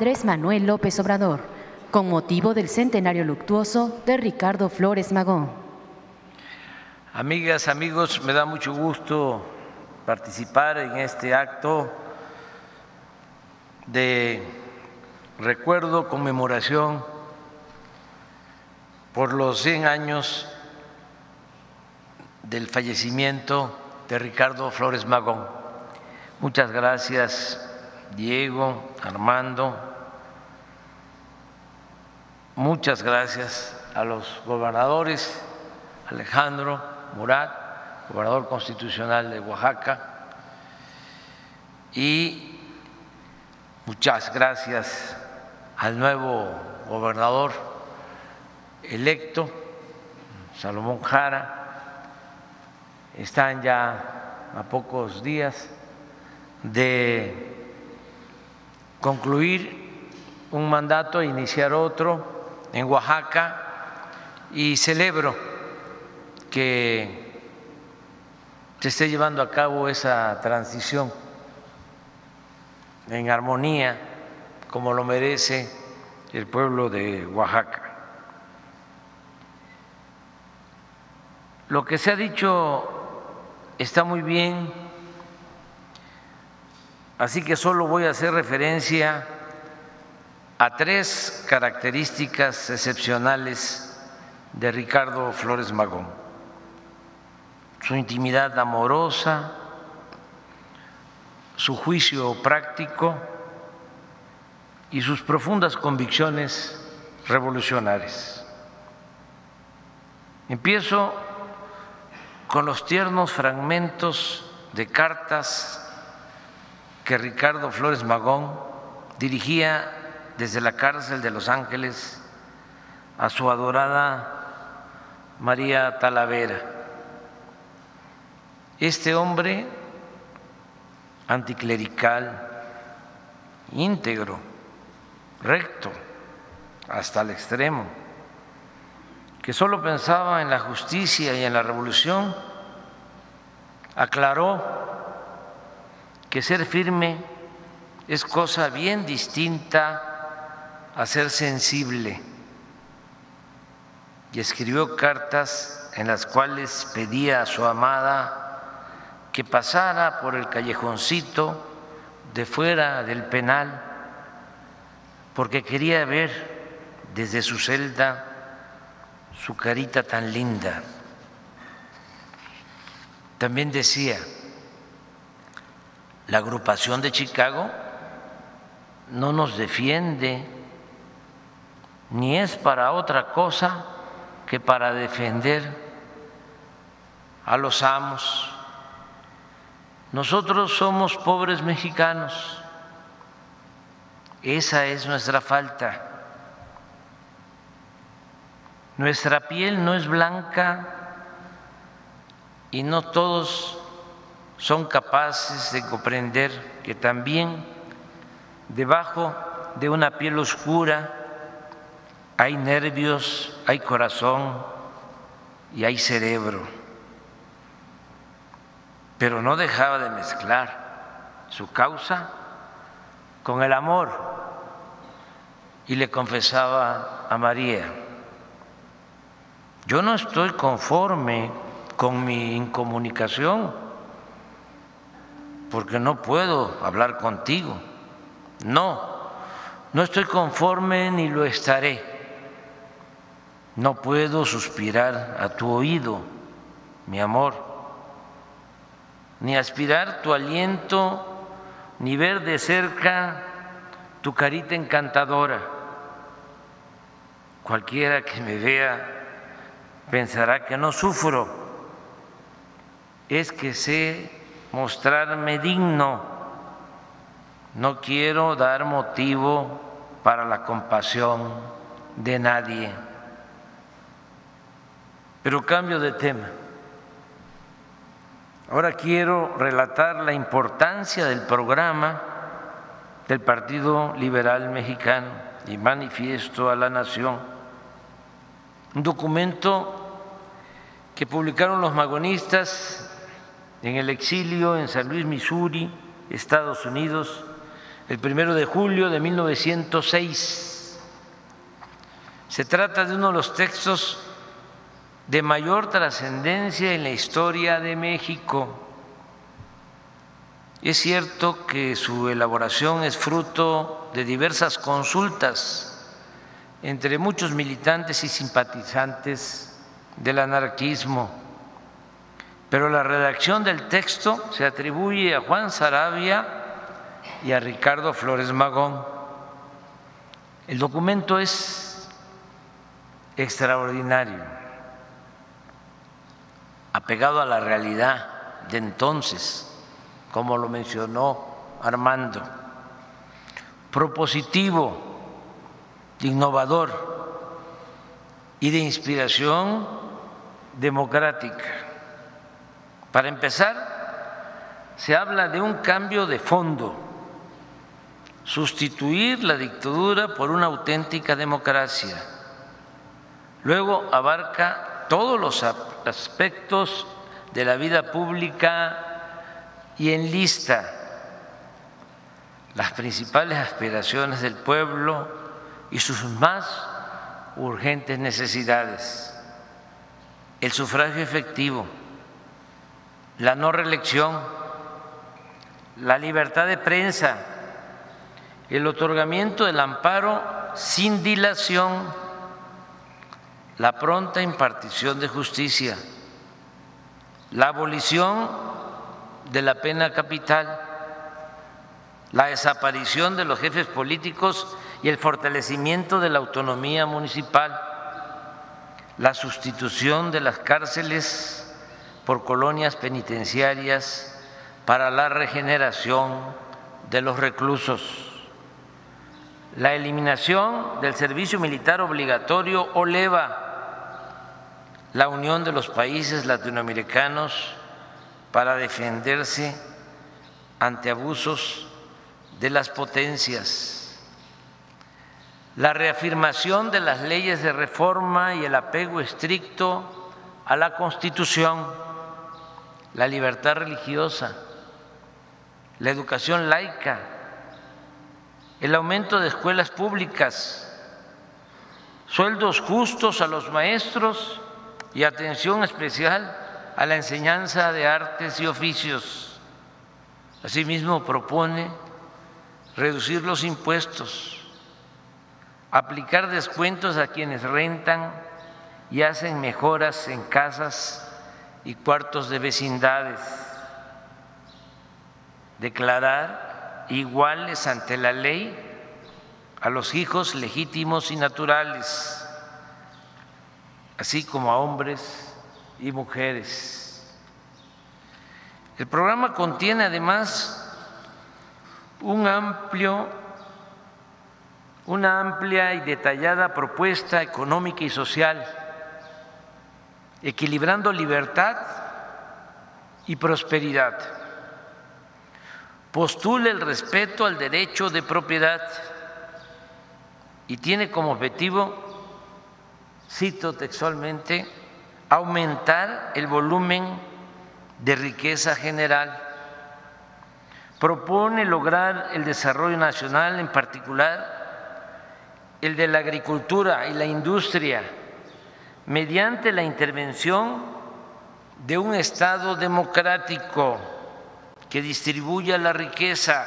Andrés Manuel López Obrador, con motivo del centenario luctuoso de Ricardo Flores Magón. Amigas, amigos, me da mucho gusto participar en este acto de recuerdo, conmemoración por los 100 años del fallecimiento de Ricardo Flores Magón. Muchas gracias, Diego, Armando. Muchas gracias a los gobernadores, Alejandro Murat, gobernador constitucional de Oaxaca, y muchas gracias al nuevo gobernador electo, Salomón Jara. Están ya a pocos días de concluir un mandato e iniciar otro en Oaxaca y celebro que se esté llevando a cabo esa transición en armonía como lo merece el pueblo de Oaxaca. Lo que se ha dicho está muy bien, así que solo voy a hacer referencia a tres características excepcionales de Ricardo Flores Magón. Su intimidad amorosa, su juicio práctico y sus profundas convicciones revolucionarias. Empiezo con los tiernos fragmentos de cartas que Ricardo Flores Magón dirigía desde la cárcel de Los Ángeles a su adorada María Talavera. Este hombre anticlerical, íntegro, recto, hasta el extremo, que solo pensaba en la justicia y en la revolución, aclaró que ser firme es cosa bien distinta a ser sensible y escribió cartas en las cuales pedía a su amada que pasara por el callejoncito de fuera del penal porque quería ver desde su celda su carita tan linda. También decía, la agrupación de Chicago no nos defiende, ni es para otra cosa que para defender a los amos. Nosotros somos pobres mexicanos, esa es nuestra falta. Nuestra piel no es blanca y no todos son capaces de comprender que también debajo de una piel oscura hay nervios, hay corazón y hay cerebro. Pero no dejaba de mezclar su causa con el amor y le confesaba a María, yo no estoy conforme con mi incomunicación porque no puedo hablar contigo. No, no estoy conforme ni lo estaré. No puedo suspirar a tu oído, mi amor, ni aspirar tu aliento, ni ver de cerca tu carita encantadora. Cualquiera que me vea pensará que no sufro, es que sé mostrarme digno, no quiero dar motivo para la compasión de nadie. Pero cambio de tema. Ahora quiero relatar la importancia del programa del Partido Liberal Mexicano y manifiesto a la nación un documento que publicaron los magonistas en el exilio en San Luis, Missouri, Estados Unidos, el primero de julio de 1906. Se trata de uno de los textos de mayor trascendencia en la historia de México. Es cierto que su elaboración es fruto de diversas consultas entre muchos militantes y simpatizantes del anarquismo, pero la redacción del texto se atribuye a Juan Sarabia y a Ricardo Flores Magón. El documento es extraordinario, apegado a la realidad de entonces, como lo mencionó Armando, propositivo, innovador y de inspiración democrática. Para empezar, se habla de un cambio de fondo sustituir la dictadura por una auténtica democracia. Luego abarca todos los aspectos de la vida pública y enlista las principales aspiraciones del pueblo y sus más urgentes necesidades. El sufragio efectivo, la no reelección, la libertad de prensa, el otorgamiento del amparo sin dilación, la pronta impartición de justicia, la abolición de la pena capital, la desaparición de los jefes políticos y el fortalecimiento de la autonomía municipal, la sustitución de las cárceles por colonias penitenciarias para la regeneración de los reclusos la eliminación del servicio militar obligatorio o LEVA, la unión de los países latinoamericanos para defenderse ante abusos de las potencias, la reafirmación de las leyes de reforma y el apego estricto a la Constitución, la libertad religiosa, la educación laica, el aumento de escuelas públicas, sueldos justos a los maestros y atención especial a la enseñanza de artes y oficios. Asimismo, propone reducir los impuestos, aplicar descuentos a quienes rentan y hacen mejoras en casas y cuartos de vecindades, declarar iguales ante la ley a los hijos legítimos y naturales, así como a hombres y mujeres. El programa contiene además un amplio, una amplia y detallada propuesta económica y social, equilibrando libertad y prosperidad postula el respeto al derecho de propiedad y tiene como objetivo, cito textualmente, aumentar el volumen de riqueza general. Propone lograr el desarrollo nacional, en particular el de la agricultura y la industria, mediante la intervención de un Estado democrático que distribuya la riqueza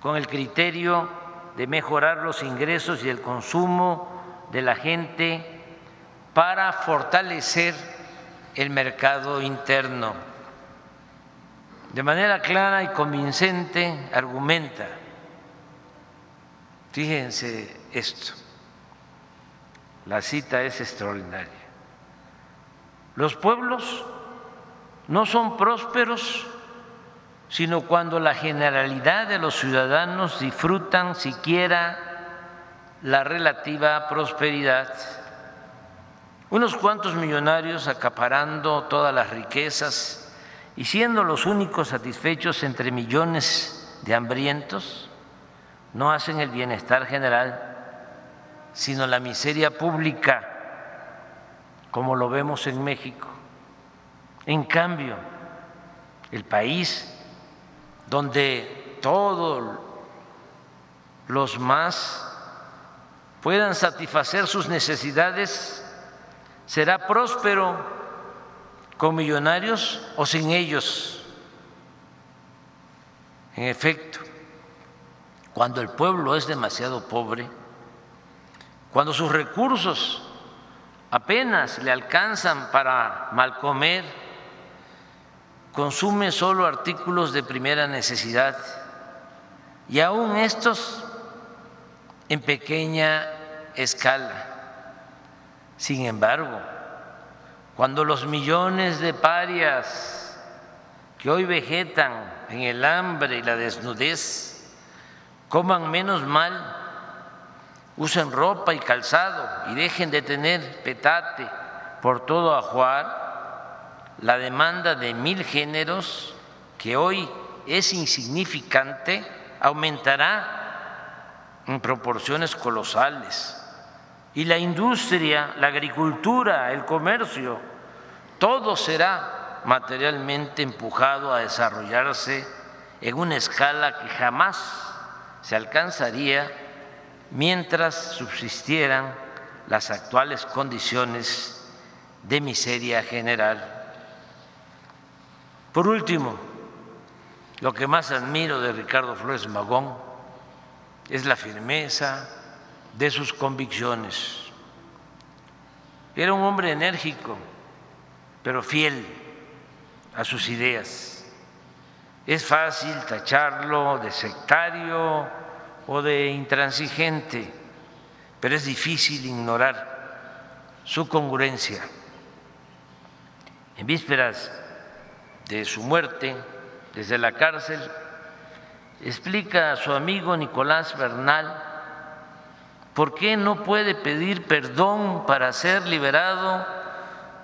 con el criterio de mejorar los ingresos y el consumo de la gente para fortalecer el mercado interno. De manera clara y convincente argumenta, fíjense esto, la cita es extraordinaria, los pueblos no son prósperos sino cuando la generalidad de los ciudadanos disfrutan siquiera la relativa prosperidad. Unos cuantos millonarios acaparando todas las riquezas y siendo los únicos satisfechos entre millones de hambrientos, no hacen el bienestar general, sino la miseria pública, como lo vemos en México. En cambio, el país donde todos los más puedan satisfacer sus necesidades, será próspero con millonarios o sin ellos. En efecto, cuando el pueblo es demasiado pobre, cuando sus recursos apenas le alcanzan para mal comer, consume solo artículos de primera necesidad y aún estos en pequeña escala. Sin embargo, cuando los millones de parias que hoy vegetan en el hambre y la desnudez coman menos mal, usen ropa y calzado y dejen de tener petate por todo ajuar, la demanda de mil géneros, que hoy es insignificante, aumentará en proporciones colosales. Y la industria, la agricultura, el comercio, todo será materialmente empujado a desarrollarse en una escala que jamás se alcanzaría mientras subsistieran las actuales condiciones de miseria general. Por último, lo que más admiro de Ricardo Flores Magón es la firmeza de sus convicciones. Era un hombre enérgico, pero fiel a sus ideas. Es fácil tacharlo de sectario o de intransigente, pero es difícil ignorar su congruencia. En vísperas de su muerte, desde la cárcel, explica a su amigo Nicolás Bernal por qué no puede pedir perdón para ser liberado,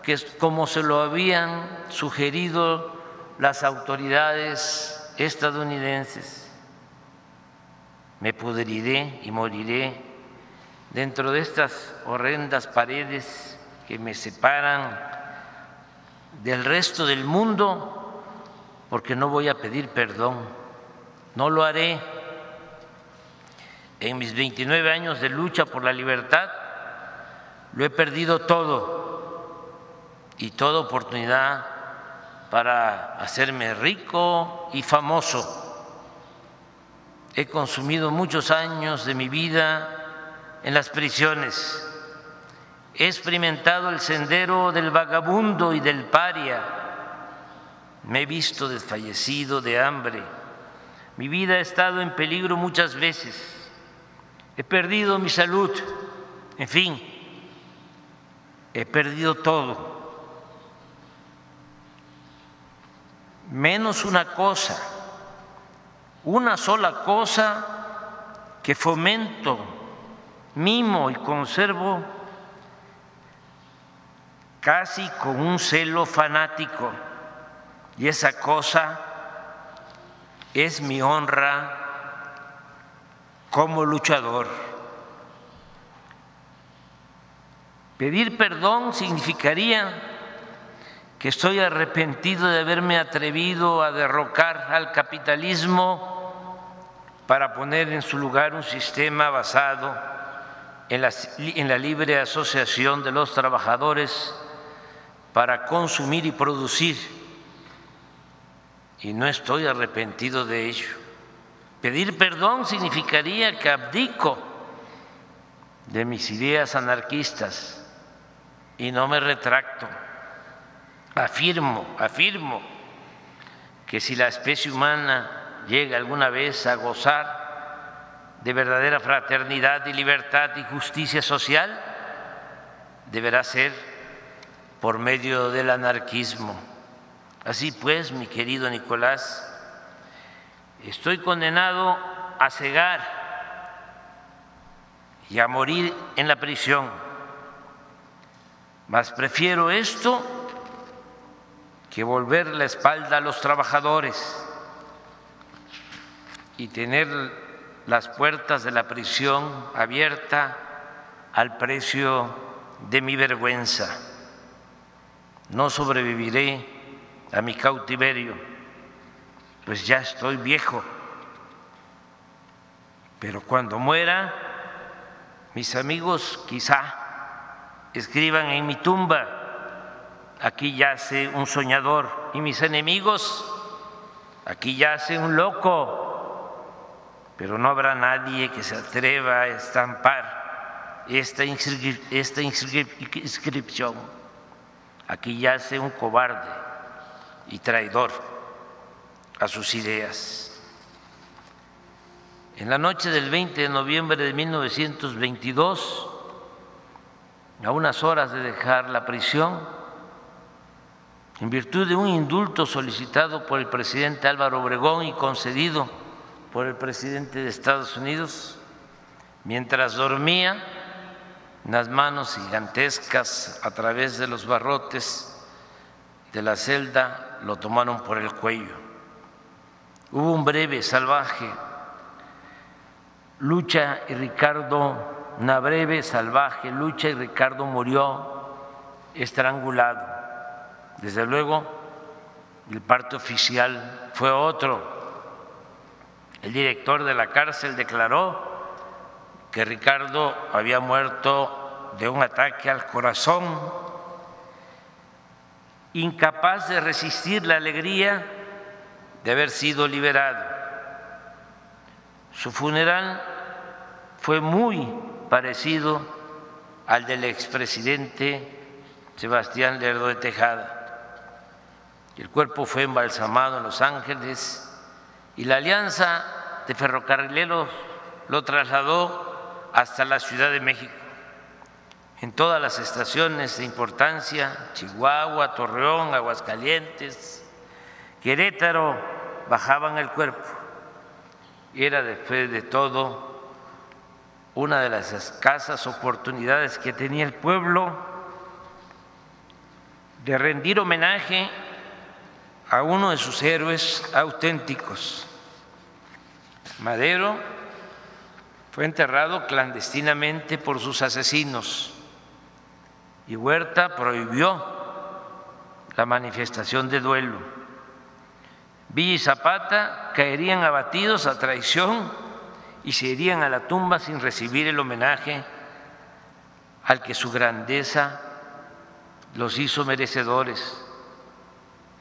que como se lo habían sugerido las autoridades estadounidenses. Me pudriré y moriré dentro de estas horrendas paredes que me separan del resto del mundo porque no voy a pedir perdón no lo haré. En mis 29 años de lucha por la libertad lo he perdido todo y toda oportunidad para hacerme rico y famoso. He consumido muchos años de mi vida en las prisiones. He experimentado el sendero del vagabundo y del paria. Me he visto desfallecido de hambre mi vida ha estado en peligro muchas veces. He perdido mi salud. En fin, he perdido todo. Menos una cosa, una sola cosa que fomento, mimo y conservo casi con un celo fanático. Y esa cosa es mi honra como luchador. Pedir perdón significaría que estoy arrepentido de haberme atrevido a derrocar al capitalismo para poner en su lugar un sistema basado en la, en la libre asociación de los trabajadores para consumir y producir y no estoy arrepentido de ello. Pedir perdón significaría que abdico de mis ideas anarquistas y no me retracto. Afirmo, afirmo que si la especie humana llega alguna vez a gozar de verdadera fraternidad y libertad y justicia social, deberá ser por medio del anarquismo Así pues, mi querido Nicolás, estoy condenado a cegar y a morir en la prisión, mas prefiero esto que volver la espalda a los trabajadores y tener las puertas de la prisión abierta al precio de mi vergüenza. No sobreviviré a mi cautiverio, pues ya estoy viejo. Pero cuando muera, mis amigos quizá escriban en mi tumba, aquí yace un soñador, y mis enemigos, aquí yace un loco, pero no habrá nadie que se atreva a estampar esta, inscripción. Aquí yace un cobarde y traidor a sus ideas. En la noche del 20 de noviembre de 1922, a unas horas de dejar la prisión, en virtud de un indulto solicitado por el presidente Álvaro Obregón y concedido por el presidente de Estados Unidos, mientras dormía, las manos gigantescas a través de los barrotes de la celda lo tomaron por el cuello. Hubo un breve, salvaje lucha y Ricardo, una breve, salvaje lucha y Ricardo murió estrangulado. Desde luego, el parte oficial fue otro. El director de la cárcel declaró que Ricardo había muerto de un ataque al corazón, incapaz de resistir la alegría de haber sido liberado. Su funeral fue muy parecido al del expresidente Sebastián Lerdo de Tejada. El cuerpo fue embalsamado en Los Ángeles y la Alianza de Ferrocarrileros lo trasladó hasta la Ciudad de México. En todas las estaciones de importancia, Chihuahua, Torreón, Aguascalientes, Querétaro, bajaban el cuerpo era de fe de todo una de las escasas oportunidades que tenía el pueblo de rendir homenaje a uno de sus héroes auténticos. Madero fue enterrado clandestinamente por sus asesinos y Huerta prohibió la manifestación de duelo. Villa y Zapata caerían abatidos a traición y se irían a la tumba sin recibir el homenaje al que su grandeza los hizo merecedores.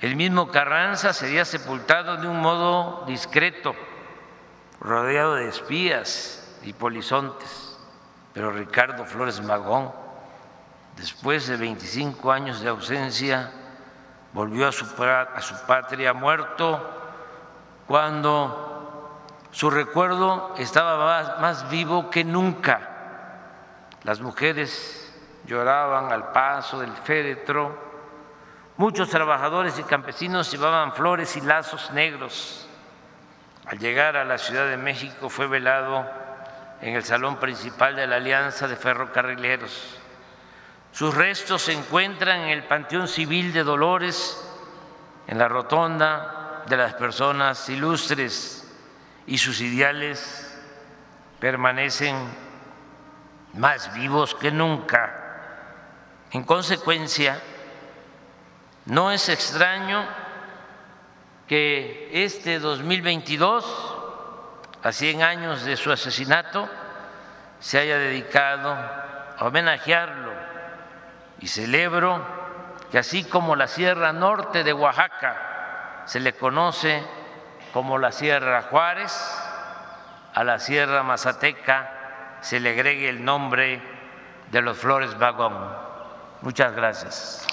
El mismo Carranza sería sepultado de un modo discreto, rodeado de espías y polizontes, pero Ricardo Flores Magón, después de 25 años de ausencia, volvió a su, a su patria muerto cuando su recuerdo estaba más, vivo que nunca. Las mujeres lloraban al paso del féretro, muchos trabajadores y campesinos llevaban flores y lazos negros. Al llegar a la Ciudad de México fue velado en el salón principal de la Alianza de Ferrocarrileros. Sus restos se encuentran en el Panteón Civil de Dolores, en la rotonda de las personas ilustres, y sus ideales permanecen más vivos que nunca. En consecuencia, no es extraño que este 2022, a 100 años de su asesinato, se haya dedicado a homenajearlo y celebro que así como la Sierra Norte de Oaxaca se le conoce como la Sierra Juárez, a la Sierra Mazateca se le agregue el nombre de los Flores Vagón. Muchas gracias.